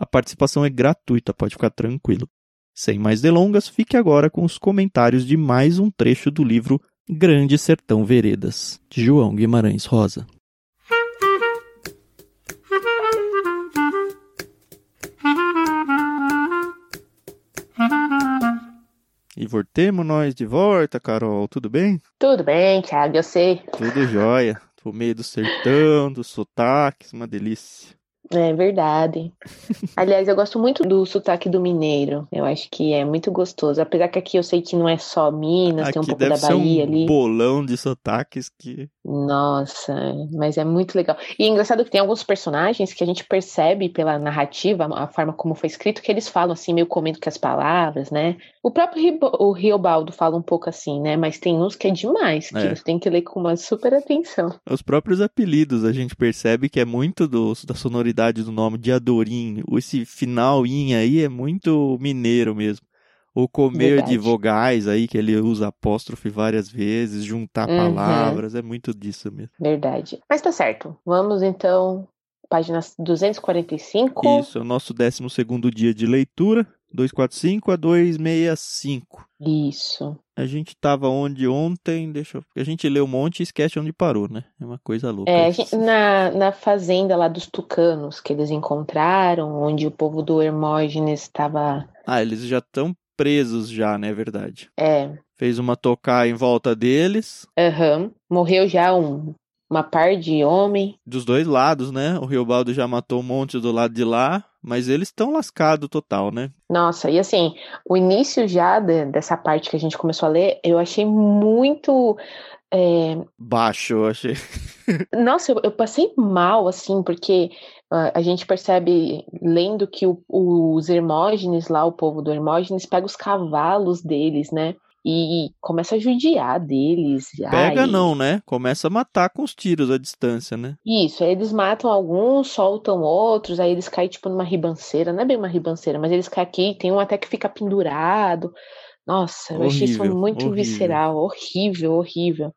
A participação é gratuita, pode ficar tranquilo. Sem mais delongas, fique agora com os comentários de mais um trecho do livro Grande Sertão Veredas, de João Guimarães Rosa. E voltemos nós de volta, Carol, tudo bem? Tudo bem, Thiago, eu sei. Tudo jóia. Pro meio do sertão, dos sotaques, uma delícia. É verdade. Aliás, eu gosto muito do sotaque do mineiro. Eu acho que é muito gostoso. Apesar que aqui eu sei que não é só Minas, Aqui tem um pouco da Bahia um ali. bolão de sotaques que Nossa, mas é muito legal. E é engraçado que tem alguns personagens que a gente percebe pela narrativa, a forma como foi escrito, que eles falam assim, meio comendo com as palavras, né? O próprio Ribo- o Riobaldo fala um pouco assim, né? Mas tem uns que é demais, que É. você tem que ler com uma super atenção. Os próprios apelidos a gente percebe que é muito do- da sonoridade do nome de Adorim. Esse final in aí é muito mineiro mesmo. O comer Verdade. de vogais aí, que ele usa apóstrofe várias vezes, juntar Uhum. palavras, é muito disso mesmo. Verdade. Mas tá certo. Vamos então, página 245. Isso, é o nosso 12 dia de leitura, 245 a 265. Isso. A gente tava onde ontem, deixa eu... A gente leu um monte e esquece onde parou, né? É uma coisa louca. É, gente- na, na fazenda lá dos tucanos que eles encontraram, onde o povo do Hermógenes estava. Ah, eles já estão presos já, né? É verdade. É, Fez uma tocar em volta deles, aham. Morreu já um, uma par de homem. dos dois lados, né? O Riobaldo já matou um monte do lado de lá, mas eles estão lascados total, né? Nossa, e assim, o início já de- dessa parte que a gente começou a ler, eu achei muito. é, Baixo, eu achei. Nossa, eu, eu passei mal, assim, porque ah, a gente percebe, lendo que o- os Hermógenes lá, o povo do Hermógenes, pega os cavalos deles, né? E começa a judiar deles. Pega Ai, não, né? Começa a matar com os tiros à distância, né? Isso, aí eles matam alguns, soltam outros, aí eles caem tipo numa ribanceira, não é bem uma ribanceira, mas eles caem aqui, tem um até que fica pendurado. Nossa, eu achei isso Horrível, muito horrível. visceral, horrível, horrível.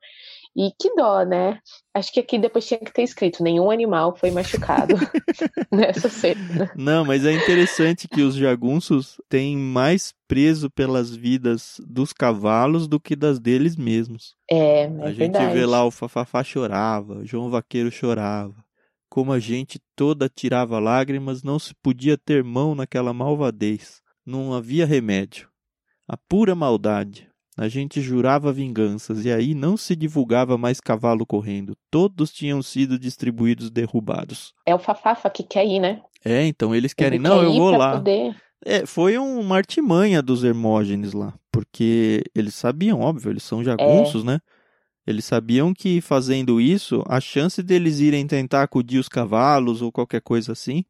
E que dó, né? Acho que aqui depois tinha que ter escrito: nenhum animal foi machucado nessa cena. Não, mas é interessante que os jagunços têm mais preso pelas vidas dos cavalos do que das deles mesmos. É, é a gente verdade. vê lá o Fafafá chorava, o João Vaqueiro chorava. Como a gente toda tirava lágrimas, não se podia ter mão naquela malvadez. Não havia remédio. A pura maldade. A gente jurava vinganças e aí não se divulgava mais cavalo correndo. Todos tinham sido distribuídos derrubados. É o Fafafa que quer ir, né? É, então eles querem, Ele não, quer eu vou lá. Poder... É, foi um- uma artimanha dos Hermógenes lá, porque eles sabiam, óbvio, eles são jagunços, né? Eles sabiam que fazendo isso, a chance deles irem tentar acudir os cavalos ou qualquer coisa assim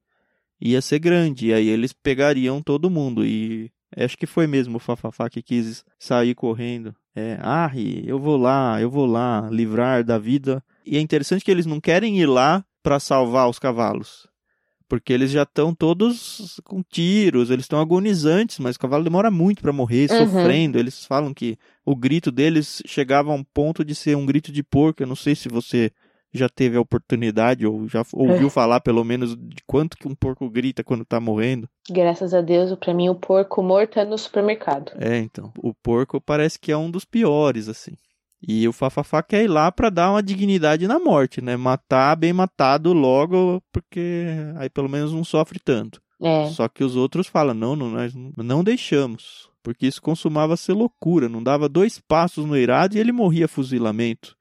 ia ser grande, e aí eles pegariam todo mundo. E acho que foi mesmo o Fafafá que quis sair correndo. É, ah, eu vou lá, eu vou lá, livrar da vida. E é interessante que eles não querem ir lá para salvar os cavalos. Porque eles já estão todos com tiros, eles estão agonizantes, mas o cavalo demora muito para morrer, Uhum. sofrendo. Eles falam que o grito deles chegava a um ponto de ser um grito de porco. Eu não sei se você já teve a oportunidade ou já ouviu falar pelo menos de quanto que um porco grita quando tá morrendo. Graças a Deus, pra mim, o porco morto é no supermercado. É, então, o porco parece que é um dos piores assim. E o Fafafá quer ir lá pra dar uma dignidade na morte, né? Matar bem matado logo, porque aí pelo menos não sofre tanto. É, Só que os outros falam: não, não, nós não deixamos. Porque isso consumava ser loucura. Não dava dois passos no irado e ele morria fuzilamento.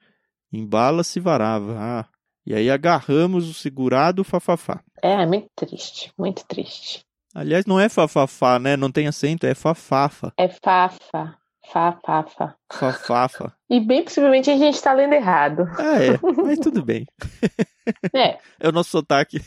Em bala se varava. Ah. E aí agarramos o segurado Fafafá. é muito triste, muito triste. Aliás, não é Fafafá, né? Não tem acento, é Fafafa. É Fafa, Fafafa. Fafafa. E bem possivelmente a gente tá lendo errado. Ah, é. Mas tudo bem. É, É o nosso sotaque.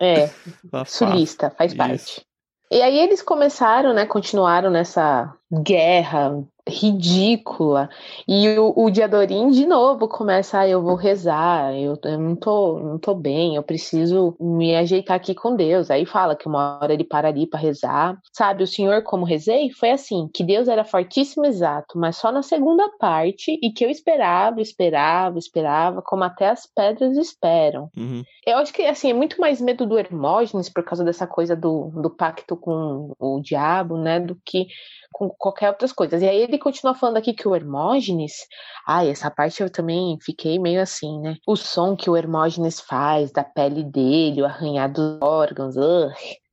é, Fafafa. sulista, faz Isso. parte. E aí eles começaram, né, continuaram nessa guerra ridícula. E o, o Diadorim, de novo, começa, ah, eu vou rezar, eu, eu, não, tô, não tô bem, eu preciso me ajeitar aqui com Deus. Aí fala que uma hora ele para ali para rezar. Sabe, o Senhor, como rezei, foi assim, que Deus era fortíssimo exato, mas só na segunda parte, e que eu esperava, esperava, esperava, como até as pedras esperam. Uhum. Eu acho que, assim, é muito mais medo do Hermógenes por causa dessa coisa do, do pacto com o diabo, né, do que com qualquer outras coisas. E aí ele continua falando aqui que o Hermógenes, ai, essa parte eu também fiquei meio assim, né? O som que o Hermógenes faz da pele dele, o arranhar dos órgãos, ugh.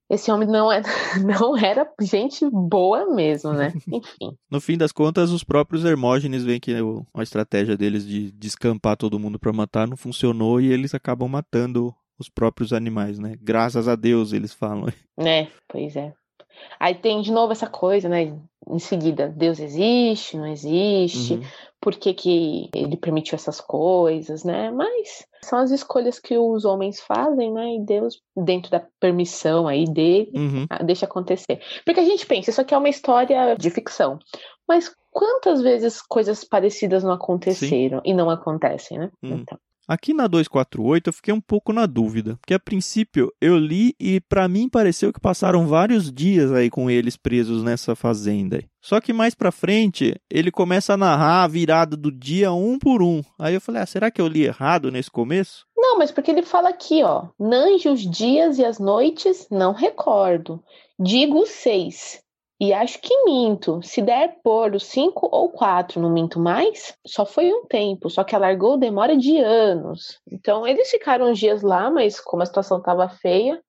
Esse homem não, é, não era gente boa mesmo, né? Enfim. no fim das contas, os próprios Hermógenes veem que a estratégia deles de descampar todo mundo para matar não funcionou e eles acabam matando os próprios animais, né? Graças a Deus, eles falam. É, pois é. Aí tem de novo essa coisa, né? Em seguida, Deus existe, não existe, uhum. por que, que ele permitiu essas coisas, né? Mas são as escolhas que os homens fazem, né? E Deus, dentro da permissão aí dele, uhum. deixa acontecer. Porque a gente pensa, isso aqui é uma história de ficção. Mas quantas vezes coisas parecidas não aconteceram Sim. e não acontecem, né? Uhum. Então. Aqui na 248 eu fiquei um pouco na dúvida, porque a princípio eu li e para mim pareceu que passaram vários dias aí com eles presos nessa fazenda. Só que mais para frente ele começa a narrar a virada do dia um por um. Aí eu falei, ah, será que eu li errado nesse começo? Não, mas porque ele fala aqui, ó, nange os dias e as noites, não recordo. Digo seis. E acho que minto. Se der por cinco ou quatro, não minto mais. Só foi um tempo, só que alargou demora de anos. Então eles ficaram uns dias lá, mas como a situação estava feia,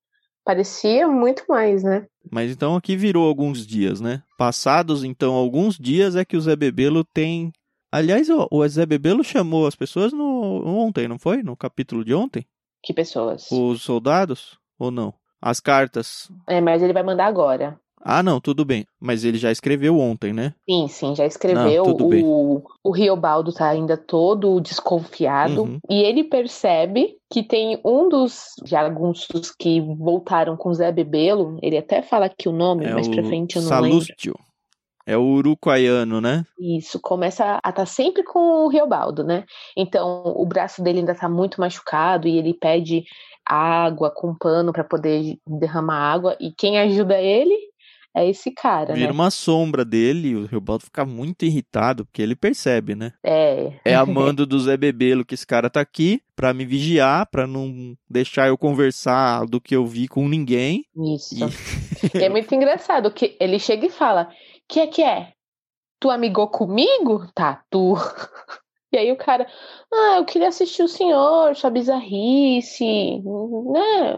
parecia muito mais, né? Mas então aqui virou alguns dias, né? Passados então alguns dias é que o Zé Bebelo tem. Aliás, o Zé Bebelo chamou as pessoas no ontem, não foi? No capítulo de ontem? Que pessoas? Os soldados ou não? As cartas. É, mas ele vai mandar agora. Ah, não, tudo bem. Mas ele já escreveu ontem, né? Sim, sim, já escreveu. Não, o, o Riobaldo tá ainda todo desconfiado. Uhum. E ele percebe que tem um dos jagunços que voltaram com Zé Bebelo. Ele até fala aqui o nome, é mas pra frente eu não Salústio. lembro. É o uruguaiano, né? Isso, começa a estar tá sempre com o Riobaldo, né? Então o braço dele ainda tá muito machucado e ele pede água com pano para poder derramar água. E quem ajuda ele é esse cara, Vira né? uma sombra dele e o Riobaldo fica muito irritado, porque ele percebe, né? É. É a mando do Zé Bebelo que esse cara tá aqui pra me vigiar, pra não deixar eu conversar do que eu vi com ninguém. Isso. E... é muito engraçado que ele chega e fala: que é que é? Tu amigou comigo? Tá, tu. E aí o cara, ah, eu queria assistir o senhor, sua bizarrice, né?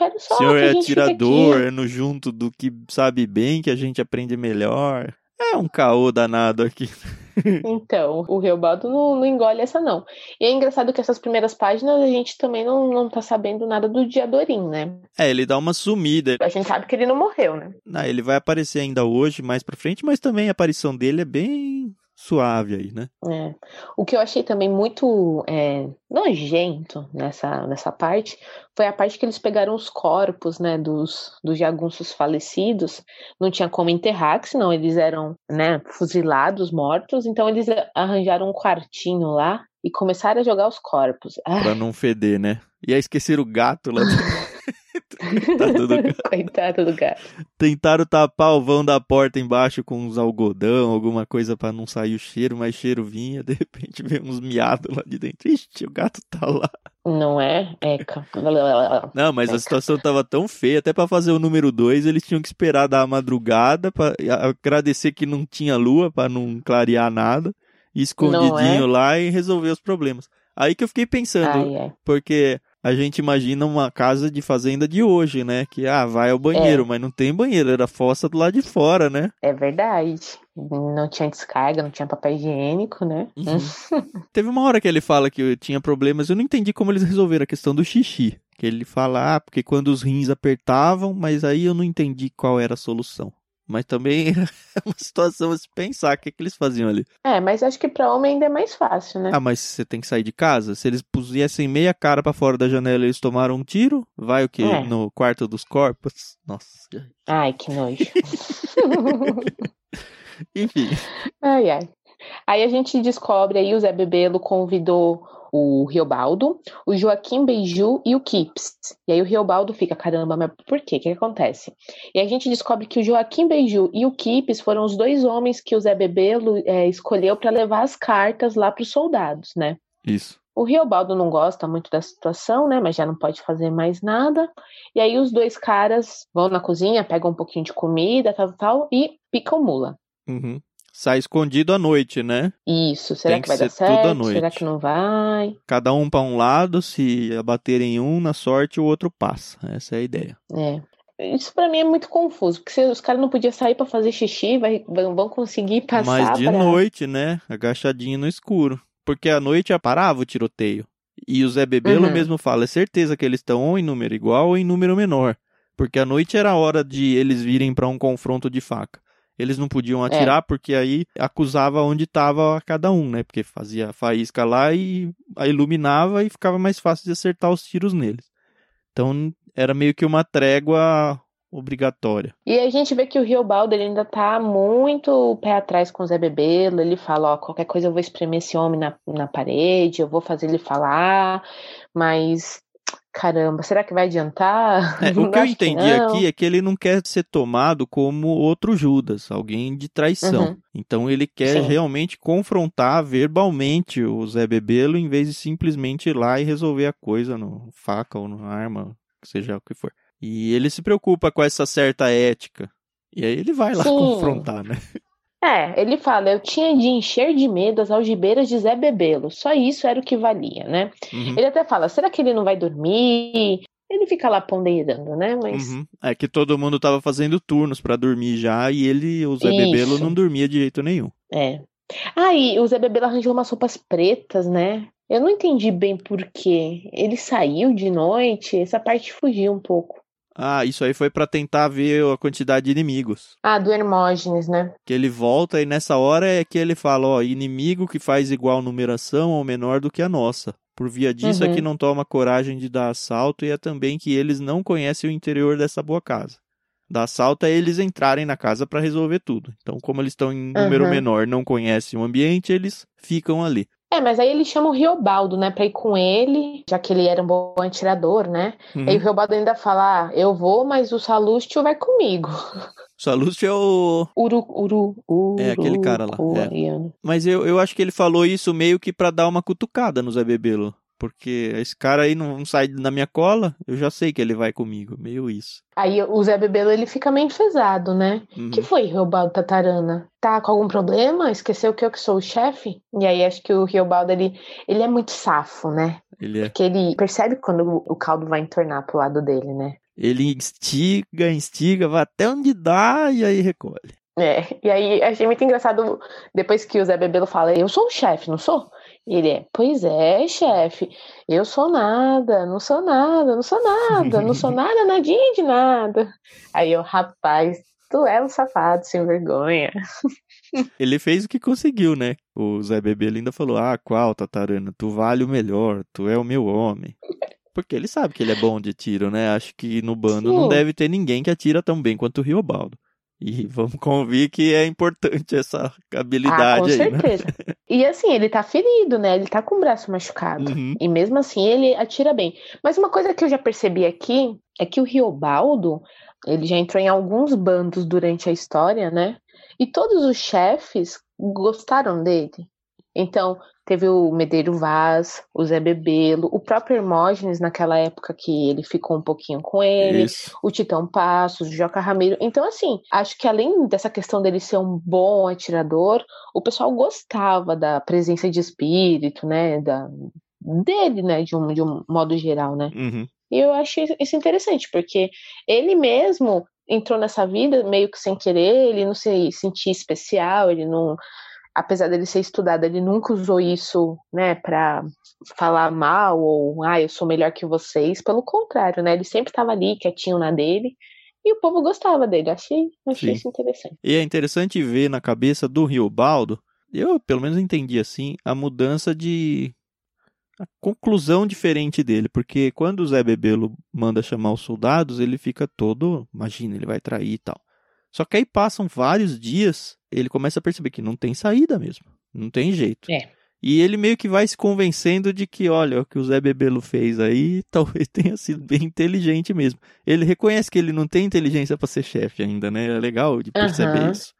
Quero só. O senhor é atirador, é no junto do que sabe bem que a gente aprende melhor. É um caô danado aqui. Então, o Reobaldo não, não, engole essa, não. E é engraçado que essas primeiras páginas a gente também não, não tá sabendo nada do Diadorim, né? É, ele dá uma sumida. A gente sabe que ele não morreu, né? Não, ele vai aparecer ainda hoje, mais pra frente, mas também a aparição dele é bem suave aí, né? É. O que eu achei também muito é, nojento nessa, nessa parte foi a parte que eles pegaram os corpos, né, dos, dos jagunços falecidos. Não tinha como enterrar, senão eles eram, né, fuzilados, mortos. Então eles arranjaram um quartinho lá e começaram a jogar os corpos. Pra não feder, né? E aí esqueceram o gato lá. Coitado do gato. Coitado do gato. Tentaram tapar o vão da porta embaixo com uns algodão, alguma coisa para não sair o cheiro, mas cheiro vinha, de repente veio uns miados lá de dentro. Ixi, o gato tá lá. Não é? Eca. Não, mas Eca. a situação tava tão feia, até para fazer o número 2, eles tinham que esperar dar a madrugada para agradecer que não tinha lua para não clarear nada, escondidinho é? lá e resolver os problemas. Aí que eu fiquei pensando, Ai, é. porque a gente imagina uma casa de fazenda de hoje, né? Que, ah, vai ao banheiro, é. mas não tem banheiro, era fossa do lado de fora, né? É verdade. Não tinha descarga, não tinha papel higiênico, né? Uhum. Teve uma hora que ele fala que tinha problemas, eu não entendi como eles resolveram a questão do xixi. Que ele fala, ah, porque quando os rins apertavam, mas aí eu não entendi qual era a solução. Mas também é uma situação a se pensar. O que, é que eles faziam ali? É, mas acho que pra homem ainda é mais fácil, né? Ah, mas você tem que sair de casa? Se eles pusessem meia cara para fora da janela e eles tomaram um tiro, vai o quê? É. No quarto dos corpos? Nossa. Ai, que nojo. Enfim. Ai, ai. Aí a gente descobre aí o Zé Bebelo convidou o Riobaldo, o Joaquim Beiju e o Kips. E aí o Riobaldo fica, caramba, mas por quê? O que, que acontece? E a gente descobre que o Joaquim Beiju e o Kips foram os dois homens que o Zé Bebelo é, escolheu para levar as cartas lá para os soldados, né? Isso. O Riobaldo não gosta muito da situação, né? Mas já não pode fazer mais nada. E aí os dois caras vão na cozinha, pegam um pouquinho de comida, tal, tal, e picam mula. Uhum sai escondido à noite, né? Isso. Será Tem que, que vai dar certo? Será que não vai? Cada um para um lado, se abaterem um, na sorte o outro passa. Essa é a ideia. É. Isso para mim é muito confuso, porque se os caras não podiam sair para fazer xixi, vai, vão conseguir passar. Mas de pra... noite, né? Agachadinho no escuro. Porque à noite parava o tiroteio. E o Zé Bebelo uhum. mesmo fala: é certeza que eles estão ou em número igual ou em número menor. Porque à noite era a hora de eles virem para um confronto de faca eles não podiam atirar é. porque aí acusava onde estava cada um, né? Porque fazia faísca lá e iluminava e ficava mais fácil de acertar os tiros neles. Então era meio que uma trégua obrigatória. E a gente vê que o Rio Baldo ele ainda tá muito pé atrás com o Zé Bebelo, ele fala, ó, qualquer coisa eu vou espremer esse homem na, na parede, eu vou fazer ele falar, mas caramba, será que vai adiantar? É, o que eu entendi que aqui é que ele não quer ser tomado como outro Judas, alguém de traição. Uhum. Então ele quer Sim. realmente confrontar verbalmente o Zé Bebelo em vez de simplesmente ir lá e resolver a coisa no faca ou na arma, seja o que for. E ele se preocupa com essa certa ética. E aí ele vai lá Sim. confrontar, né? É, ele fala, eu tinha de encher de medo as algibeiras de Zé Bebelo, só isso era o que valia, né? Uhum. Ele até fala, será que ele não vai dormir? Ele fica lá ponderando, né? Mas... Uhum. É que todo mundo tava fazendo turnos para dormir já e ele, o Zé isso. Bebelo, não dormia de jeito nenhum. É. Ah, e o Zé Bebelo arranjou umas roupas pretas, né? Eu não entendi bem por quê. Ele saiu de noite, essa parte fugiu um pouco. Ah, isso aí foi para tentar ver a quantidade de inimigos. Ah, do Hermógenes, né? Que ele volta e nessa hora é que ele fala, ó, inimigo que faz igual numeração ou menor do que a nossa. Por via disso uhum. é que não toma coragem de dar assalto e é também que eles não conhecem o interior dessa boa casa. Dar assalto é eles entrarem na casa para resolver tudo. Então, como eles estão em número uhum. menor, não conhecem o ambiente, eles ficam ali. É, mas aí ele chama o Riobaldo, né, pra ir com ele, já que ele era um bom atirador, né? Uhum. Aí o Riobaldo ainda fala, ah, eu vou, mas o Salustio vai comigo. Salustio é o... Uru, uru, uru, É aquele cara lá. É. Mas eu, eu acho que ele falou isso meio que pra dar uma cutucada no Zé Bebelo. Porque esse cara aí não sai da minha cola, eu já sei que ele vai comigo, meio isso. Aí o Zé Bebelo ele fica meio enfesado, né? Uhum. que foi, Riobaldo Tatarana? Tá com algum problema? Esqueceu que eu que sou o chefe? E aí acho que o Riobaldo ele, ele é muito safo, né? Ele é. Porque ele percebe quando o caldo vai entornar pro lado dele, né? Ele instiga, instiga, vai até onde dá e aí recolhe. É, e aí achei muito engraçado depois que o Zé Bebelo fala, eu sou o chefe, não sou? Ele é, pois é, chefe, eu sou nada, não sou nada, não sou nada, não sou nada, nadinha de nada. Aí eu, rapaz, tu é um safado sem vergonha. Ele fez o que conseguiu, né? O Zé Bebê ainda falou: Ah, qual, Tatarana? Tu vale o melhor, tu é o meu homem. Porque ele sabe que ele é bom de tiro, né? Acho que no bando Sim. não deve ter ninguém que atira tão bem quanto o Riobaldo. E vamos convir que é importante essa habilidade ah, com aí, né? certeza. Né? E assim, ele tá ferido, né? Ele tá com o braço machucado. Uhum. E mesmo assim, ele atira bem. Mas uma coisa que eu já percebi aqui é que o Riobaldo, ele já entrou em alguns bandos durante a história, né? E todos os chefes gostaram dele. Então, teve o Medeiro Vaz, o Zé Bebelo, o próprio Hermógenes naquela época que ele ficou um pouquinho com ele, Isso. o Titão Passos, o Joca Ramiro. Então, assim, acho que além dessa questão dele ser um bom atirador, o pessoal gostava da presença de espírito, né? Da, dele, né? De um, de um modo geral, né? Uhum. E eu acho isso interessante, porque ele mesmo entrou nessa vida meio que sem querer, ele não se sentia especial, ele não apesar dele ser estudado, ele nunca usou isso, né, para falar mal ou, ah, eu sou melhor que vocês. Pelo contrário, né, ele sempre estava ali, quietinho na dele. E o povo gostava dele, achei, achei isso interessante. E é interessante ver na cabeça do Riobaldo, eu pelo menos entendi assim, a mudança de. a conclusão diferente dele, porque quando o Zé Bebelo manda chamar os soldados, ele fica todo. Imagina, ele vai trair e tal. Só que aí passam vários dias, ele começa a perceber que não tem saída mesmo. Não tem jeito. É. E ele meio que vai se convencendo de que, olha, o que o Zé Bebelo fez aí talvez tenha sido bem inteligente mesmo. Ele reconhece que ele não tem inteligência para ser chefe ainda, né? É legal de perceber Aham. isso.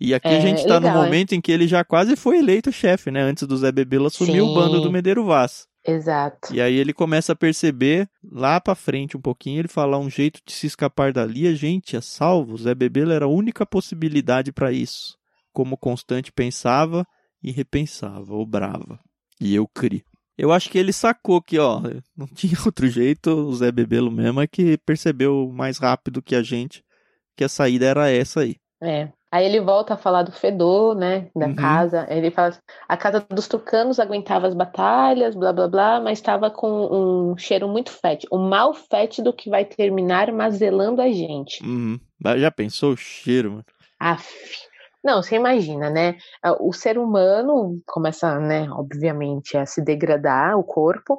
E aqui É, a gente tá legal, no é. momento em que ele já quase foi eleito chefe, né? Antes do Zé Bebelo assumir o Sim. bando do Medeiro Vaz. Exato. E aí ele começa a perceber, lá pra frente um pouquinho, ele fala um jeito de se escapar dali. A gente é salvo. Zé Bebelo era a única possibilidade para isso. Como Constante pensava e repensava, obrava. E eu criei. Eu acho que ele sacou que, ó, não tinha outro jeito, o Zé Bebelo mesmo é que percebeu mais rápido que a gente que a saída era essa aí. É. Aí ele volta a falar do fedor, né? Da Uhum. casa. Ele fala: a casa dos tucanos aguentava as batalhas, blá blá blá, mas estava com um cheiro muito fétido. O mal fétido que vai terminar mazelando a gente. Uhum. Já pensou o cheiro, mano? Aff. Não, você imagina, né? O ser humano começa, né, obviamente, a se degradar, o corpo,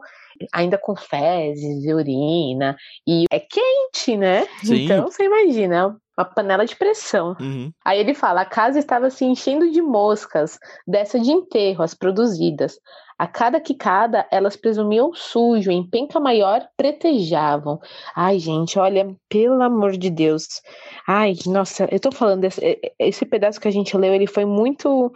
ainda com fezes e urina, e é quente, né? Sim. Então você imagina, uma panela de pressão. Uhum. Aí ele fala: a casa estava se enchendo de moscas, dessa de enterro, as produzidas. A cada quicada, elas presumiam sujo, em penca maior, pretejavam. Ai, gente, olha, pelo amor de Deus. Ai, nossa, eu tô falando, desse, esse pedaço que a gente leu, ele foi muito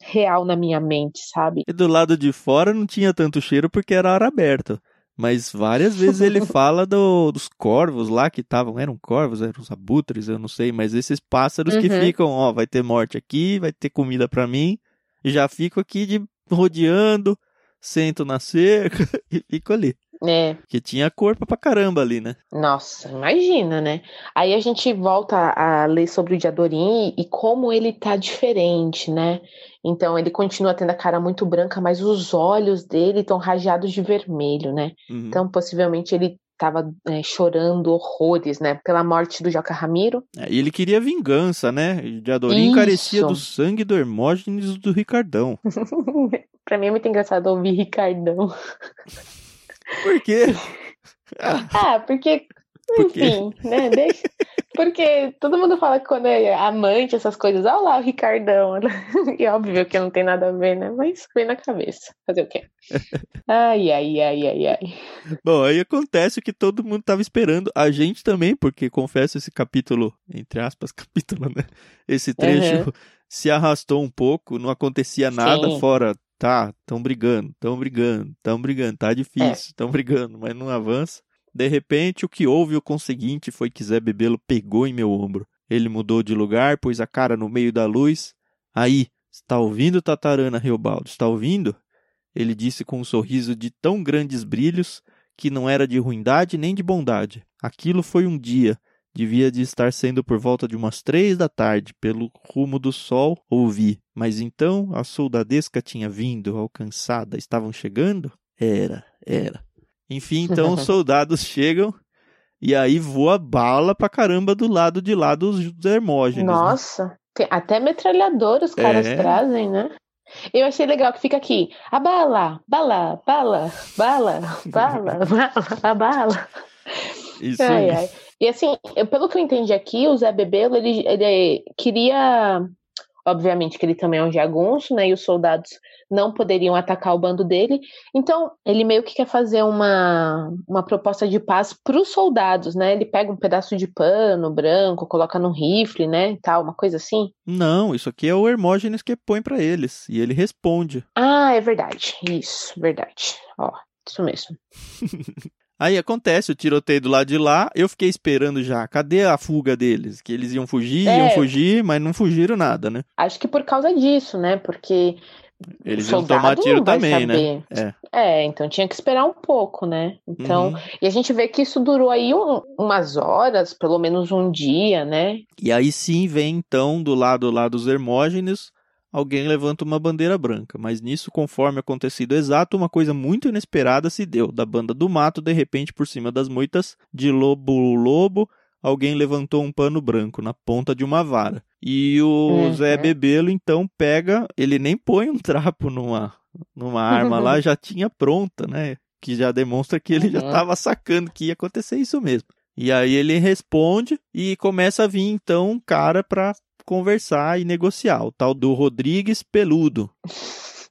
real na minha mente, sabe? E do lado de fora não tinha tanto cheiro porque era ar aberto. Mas várias vezes ele fala do- dos corvos lá que estavam. Eram corvos, eram os abutres, eu não sei. Mas esses pássaros que Uhum. ficam, ó, vai ter morte aqui, vai ter comida pra mim. E já fico aqui de rodeando, sento na cerca e fico ali. É, Porque tinha corpo pra caramba ali, né? Nossa, imagina, né? Aí a gente volta a ler sobre o Diadorim e como ele tá diferente, né? Então ele continua tendo a cara muito branca, mas os olhos dele estão rajados de vermelho, né? Uhum. Então possivelmente ele tava é, chorando horrores, né? Pela morte do Joca Ramiro. É, E ele queria vingança, né? E de Adorim carecia do sangue do Hermógenes e do Ricardão. pra mim é muito engraçado ouvir Ricardão. Por quê? Ah, porque, Por quê? enfim, né? Deixa... Porque todo mundo fala que quando é amante, essas coisas, olha lá o Ricardão. E óbvio que não tem nada a ver, né? Mas vem na cabeça. Fazer o quê? Ai, ai, ai, ai, ai. Bom, aí acontece o que todo mundo tava esperando. A gente também, porque confesso, esse capítulo, entre aspas, capítulo, né? Esse trecho Uhum. se arrastou um pouco, não acontecia nada Sim. fora. Tá, tão brigando, tão brigando, tão brigando, tá difícil, tão brigando, mas não avança. De repente, o que houve o conseguinte foi que Zé Bebelo pegou em meu ombro. Ele mudou de lugar, pôs a cara no meio da luz. Aí, está ouvindo, Tatarana Riobaldo? Está ouvindo? Ele disse com um sorriso de tão grandes brilhos que não era de ruindade nem de bondade. Aquilo foi um dia. Devia de estar sendo por volta de umas três da tarde, pelo rumo do sol, ouvi. Mas então a soldadesca tinha vindo, alcançada. Estavam chegando? Era, era. Enfim, então os soldados chegam e aí voa bala pra caramba do lado de lá dos Hermógenes. né? Nossa, tem até metralhadora os caras É. trazem, né? Eu achei legal que fica aqui. A bala, bala, bala, bala, bala, bala, a bala. Isso Ai, aí. ai. E assim, eu- pelo que eu entendi aqui, o Zé Bebelo, ele, ele queria. Obviamente que ele também é um jagunço, né? E os soldados não poderiam atacar o bando dele. Então, ele meio que quer fazer uma, uma proposta de paz para os soldados, né? Ele pega um pedaço de pano branco, coloca num rifle, né? E tal, uma coisa assim. Não, isso aqui é o Hermógenes que põe pra eles. E ele responde. Ah, é verdade. Isso, verdade. Ó, isso mesmo. Aí acontece o tiroteio do lado de lá, eu fiquei esperando já. Cadê a fuga deles? Que eles iam fugir, É. iam fugir, mas não fugiram nada, né? Acho que por causa disso, né? Porque Eles iam tomar tiro também, né? saber. É, então tinha que esperar um pouco, né? Então, Uhum. e a gente vê que isso durou aí um- umas horas, pelo menos um dia, né? E aí sim vem então do lado lá dos Hermógenes, alguém levanta uma bandeira branca. Mas nisso, conforme acontecido exato, uma coisa muito inesperada se deu. Da banda do mato, de repente, por cima das moitas de lobo lobo, alguém levantou um pano branco na ponta de uma vara. E o Uhum. Zé Bebelo, então, pega, ele nem põe um trapo numa, numa arma lá, já tinha pronta, né? Que já demonstra que ele já Uhum. estava sacando que ia acontecer isso mesmo. E aí ele responde e começa a vir, então, um cara para conversar e negociar, o tal do Rodrigues Peludo.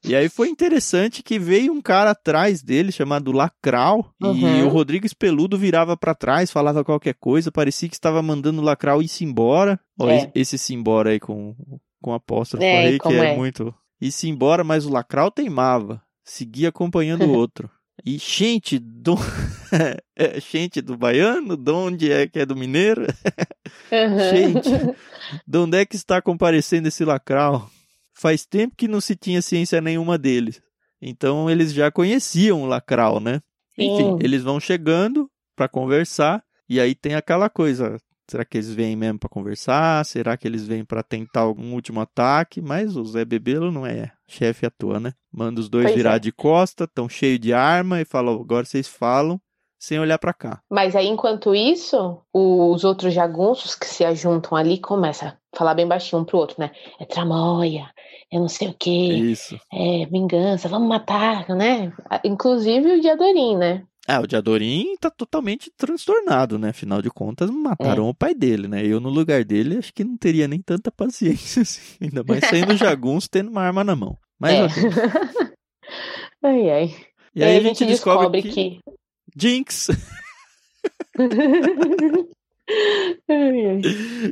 E aí foi interessante que veio um cara atrás dele chamado Lacral e Uhum. o Rodrigues Peludo virava pra trás, falava qualquer coisa, parecia que estava mandando o Lacral ir-se embora. É. esse- esse se embora aí com com apóstrofo É, aí que é, é? muito ir-se embora, mas o Lacral teimava, seguia acompanhando o outro. E gente do é, gente do baiano, de onde é que é do mineiro? Uhum. Gente, de onde é que está comparecendo esse lacral? Faz tempo que não se tinha ciência nenhuma deles. Então eles já conheciam o lacral, né? Enfim, Sim. eles vão chegando para conversar e aí tem aquela coisa. Será que eles vêm mesmo para conversar? Será que eles vêm para tentar algum último ataque? Mas o Zé Bebelo não é chefe à toa, né? Manda os dois Pois virar é. de costa, tão cheio de arma e fala: agora vocês falam sem olhar para cá. Mas aí, enquanto isso, os outros jagunços que se ajuntam ali começam a falar bem baixinho um pro outro, né? É tramóia, é não sei o quê, Isso. é vingança, vamos matar, né? Inclusive o Diadorim, né? Ah, o Diadorim tá totalmente transtornado, né? Afinal de contas, mataram o pai dele, né? Eu, no lugar dele, acho que não teria nem tanta paciência, assim. Ainda mais saindo jagunço tendo uma arma na mão. Mas, É. ok. ai, ai. E aí a gente descobre, que... que... Jinx!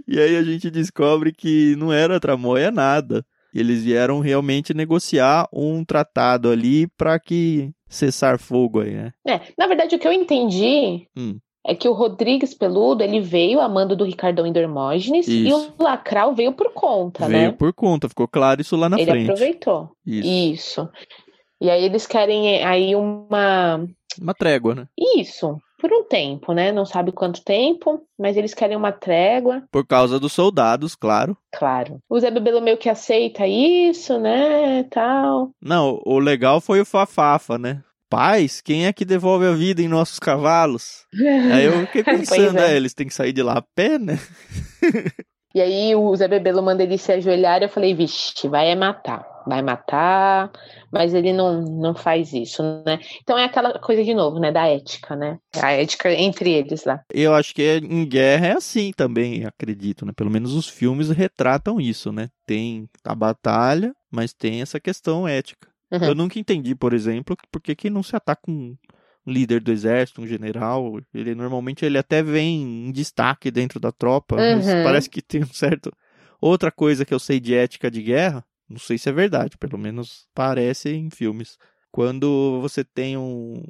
E aí a gente descobre que não era tramóia nada. Eles vieram realmente negociar um tratado ali pra que cessar fogo aí, né? É, na verdade, o que eu entendi Hum. é que o Rodrigues Peludo, ele veio a mando do Ricardão e do Hermógenes e o Lacral veio por conta, Veio né? por conta, ficou claro isso lá na ele frente. aproveitou. Isso. Isso. E aí eles querem aí uma. Uma trégua, né? Isso, por um tempo, né? Não sabe quanto tempo, mas eles querem uma trégua, Por causa dos soldados, claro. claro. O Zé Bebelo meio que aceita isso, né? Tal. Não, o legal foi o Fafafa, né? Paz, quem é que devolve a vida em nossos cavalos? Aí eu fiquei pensando, é. é, eles têm que sair de lá a pé, né? E aí o Zé Bebelo manda ele se ajoelhar e eu falei, vixe, vai é matar. Vai matar, mas ele não, não faz isso, né? Então é aquela coisa de novo, né? Da ética, né? A ética entre eles lá. Eu acho que em guerra é assim também, acredito, né? Pelo menos os filmes retratam isso, né? Tem a batalha, mas tem essa questão ética. Uhum. Eu nunca entendi, por exemplo, por que não se ataca um líder do exército, um general. Ele normalmente ele até vem em destaque dentro da tropa, mas Uhum. parece que tem um certo outra coisa que eu sei de ética de guerra, não sei se é verdade, pelo menos parece em filmes. Quando você tem um,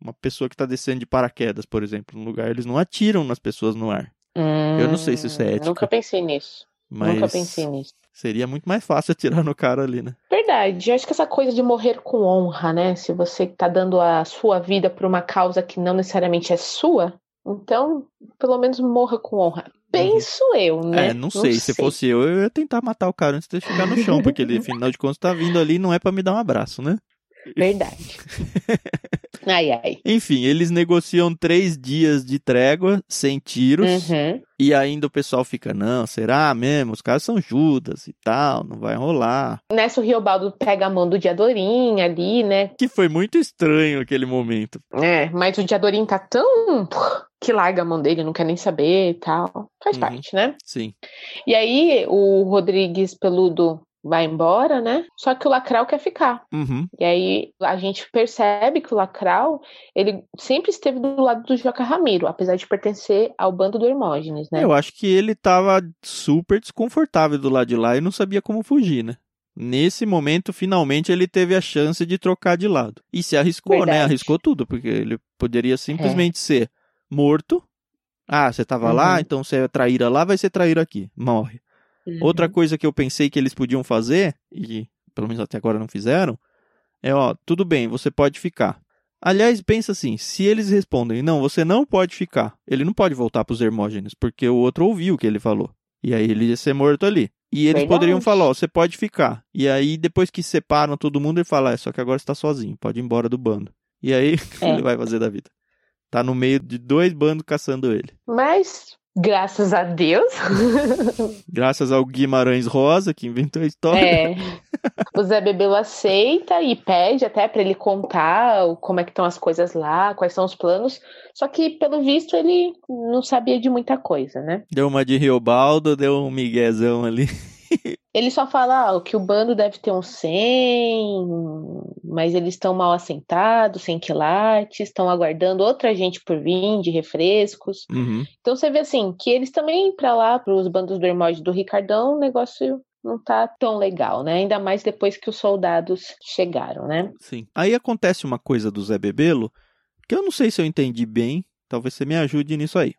uma pessoa que está descendo de paraquedas, por exemplo, no lugar, eles não atiram nas pessoas no ar. Eu não sei se isso é Hum, ética. Nunca pensei nisso. Mas Nunca pensei nisso. seria muito mais fácil atirar no cara ali, né? Verdade. Eu acho que essa coisa de morrer com honra, né? Se você tá dando a sua vida por uma causa que não necessariamente é sua, então, pelo menos morra com honra. Penso eu, né? É, não sei. Se fosse eu, eu ia tentar matar o cara antes de chegar no chão, porque ele, afinal de contas, tá vindo ali não é pra me dar um abraço, né? Verdade. ai, ai. Enfim, eles negociam três dias de trégua, sem tiros, Uhum. e ainda o pessoal fica, não, será mesmo? Os caras são Judas e tal, não vai rolar. Nessa, o Riobaldo pega a mão do Diadorim ali, né? Que foi muito estranho aquele momento. É, mas o Diadorim tá tão. Que larga a mão dele, não quer nem saber e tal. Faz Uhum. parte, né? Sim. E aí, o Rodrigues Peludo vai embora, né? Só que o Lacral quer ficar. Uhum. E aí a gente percebe que o Lacral, ele sempre esteve do lado do Joca Ramiro, apesar de pertencer ao bando do Hermógenes, né? Eu acho que ele tava super desconfortável do lado de lá e não sabia como fugir, né? Nesse momento, finalmente, ele teve a chance de trocar de lado. E se arriscou, né? Verdade. Arriscou tudo, porque ele poderia simplesmente ser morto. Ah, você tava Uhum. lá, então você é traíra lá, vai ser traíra aqui. Morre. Uhum. Outra coisa que eu pensei que eles podiam fazer, e pelo menos até agora não fizeram, é, ó, tudo bem, você pode ficar. Aliás, pensa assim, se eles respondem, não, você não pode ficar, ele não pode voltar pros Hermógenes, porque o outro ouviu o que ele falou. E aí ele ia ser morto ali. E eles poderiam falar, ó, você pode ficar. E aí, depois que separam todo mundo, ele fala, é, só que agora você tá sozinho, pode ir embora do bando. E aí, o que É. ele vai fazer da vida? Tá no meio de dois bandos caçando ele. Mas Graças a Deus. Graças ao Guimarães Rosa, que inventou a história. É. O Zé Bebelo aceita e pede até para ele contar como é que estão as coisas lá, quais são os planos. Só que, pelo visto, ele não sabia de muita coisa, né? Deu uma de Riobaldo, deu um miguezão ali. Ele só fala ah, que o bando deve ter uns 100, mas eles estão mal assentados, sem quilates, estão aguardando outra gente por vir de refrescos. Uhum. Então você vê assim, que eles também, para lá, para os bandos do Hermóide do Ricardão, o negócio não tá tão legal, né? Ainda mais depois que os soldados chegaram, né? Sim. Aí acontece uma coisa do Zé Bebelo, que eu não sei se eu entendi bem, talvez você me ajude nisso aí.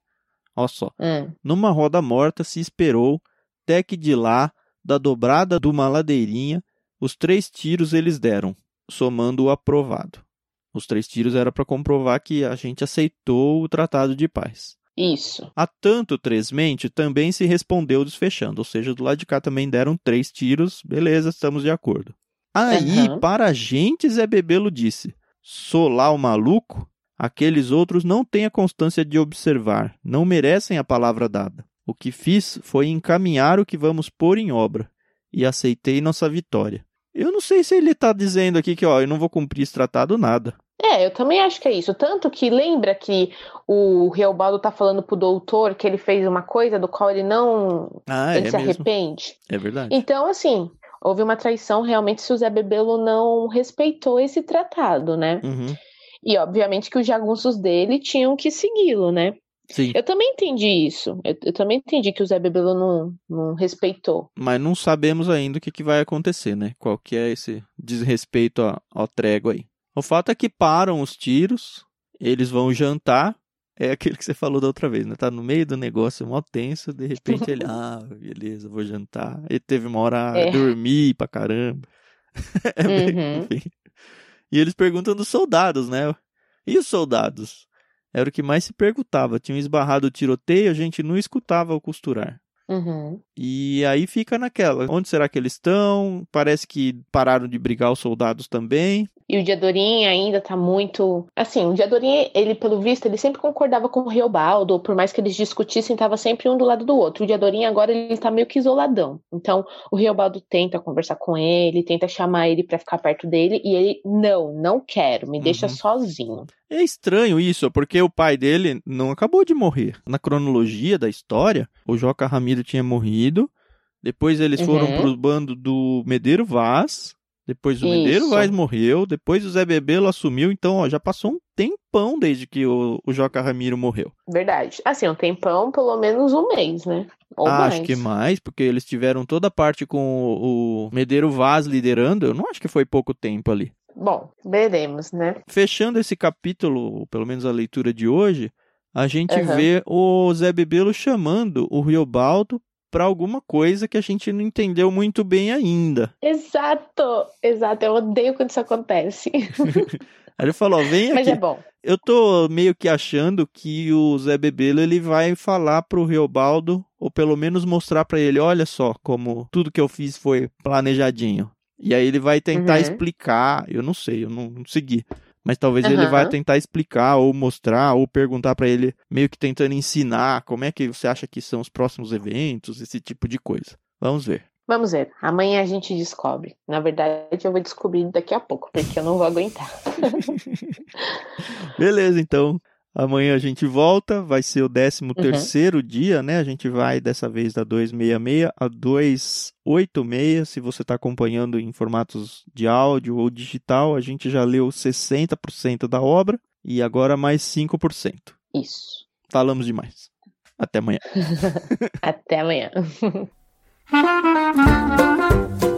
Olha só. Hum. Numa roda morta se esperou até que de lá da dobrada de uma ladeirinha, os três tiros eles deram, somando o aprovado. Os três tiros era para comprovar que a gente aceitou o tratado de paz. Isso. A tanto tresmente também se respondeu desfechando, ou seja, do lado de cá também deram três tiros, beleza, estamos de acordo. Aí, Uhum. para a gente, Zé Bebelo disse: Solar o maluco, aqueles outros não têm a constância de observar, não merecem a palavra dada. O que fiz foi encaminhar o que vamos pôr em obra, e aceitei nossa vitória. Eu não sei se ele está dizendo aqui que, ó, eu não vou cumprir esse tratado nada. É, eu também acho que é isso. Tanto que lembra que o Reobaldo tá falando pro doutor que ele fez uma coisa do qual ele não. Ah, ele é se mesmo. arrepende. É verdade. Então, assim, houve uma traição realmente se o Zé Bebelo não respeitou esse tratado, né? Uhum. E obviamente que os jagunços dele tinham que segui-lo, né? Sim. Eu também entendi isso. Eu, eu também entendi que o Zé Bebelo não, não respeitou. Mas não sabemos ainda o que, que vai acontecer, né? Qual que é esse desrespeito ao, ao trégua aí. O fato é que param os tiros, eles vão jantar. É aquele que você falou da outra vez, né? Tá no meio do negócio, mó tenso, de repente ele, ah, beleza, vou jantar. E teve uma hora, ah, É. dormir pra caramba. É bem- Uhum. enfim. E eles perguntam dos soldados, né? E os soldados? Era o que mais se perguntava. Tinham esbarrado o tiroteio, a gente não escutava o costurar. Uhum. E aí fica naquela. Onde será que eles estão? Parece que pararam de brigar os soldados também. E o Diadorim ainda tá muito. Assim, o Diadorim, ele, pelo visto, ele sempre concordava com o Riobaldo, por mais que eles discutissem, tava sempre um do lado do outro. O Diadorim agora ele tá meio que isoladão. Então, o Riobaldo tenta conversar com ele, tenta chamar ele pra ficar perto dele, e ele, não, não quero, me deixa Uhum. sozinho. É estranho isso, porque o pai dele não acabou de morrer. Na cronologia da história, o Joca Ramiro tinha morrido. Depois eles foram Uhum. pro bando do Medeiro Vaz. Depois o Medeiro Isso. Vaz morreu. Depois o Zé Bebelo assumiu. Então, ó, já passou um tempão desde que o, o Joca Ramiro morreu. Verdade. Assim, um tempão, pelo menos um mês, né? Ou mais. Acho que mais, porque eles tiveram toda a parte com o, o Medeiro Vaz liderando. Eu não acho que foi pouco tempo ali. Bom, veremos, né? Fechando esse capítulo, pelo menos a leitura de hoje, a gente Aham. vê o Zé Bebelo chamando o Riobaldo para alguma coisa que a gente não entendeu muito bem ainda. Exato, exato. Eu odeio quando isso acontece. Aí ele falou: vem Mas aqui. é bom. Eu tô meio que achando que o Zé Bebelo ele vai falar pro Riobaldo, ou pelo menos mostrar para ele: olha só como tudo que eu fiz foi planejadinho. E aí ele vai tentar Uhum. explicar, eu não sei, eu não, não segui. Mas talvez ele Aham. vai tentar explicar ou mostrar ou perguntar para ele, meio que tentando ensinar como é que você acha que são os próximos eventos, esse tipo de coisa. Vamos ver. Vamos ver. Amanhã a gente descobre. Na verdade, eu vou descobrir daqui a pouco, porque eu não vou aguentar. Beleza, então. Amanhã a gente volta, vai ser o 13 Uhum. terceiro dia, né? A gente vai dessa vez da 266 a 286. Se você está acompanhando em formatos de áudio ou digital, a gente já leu 60% da obra e agora mais 5%. Isso. Falamos demais. Até amanhã. Até amanhã.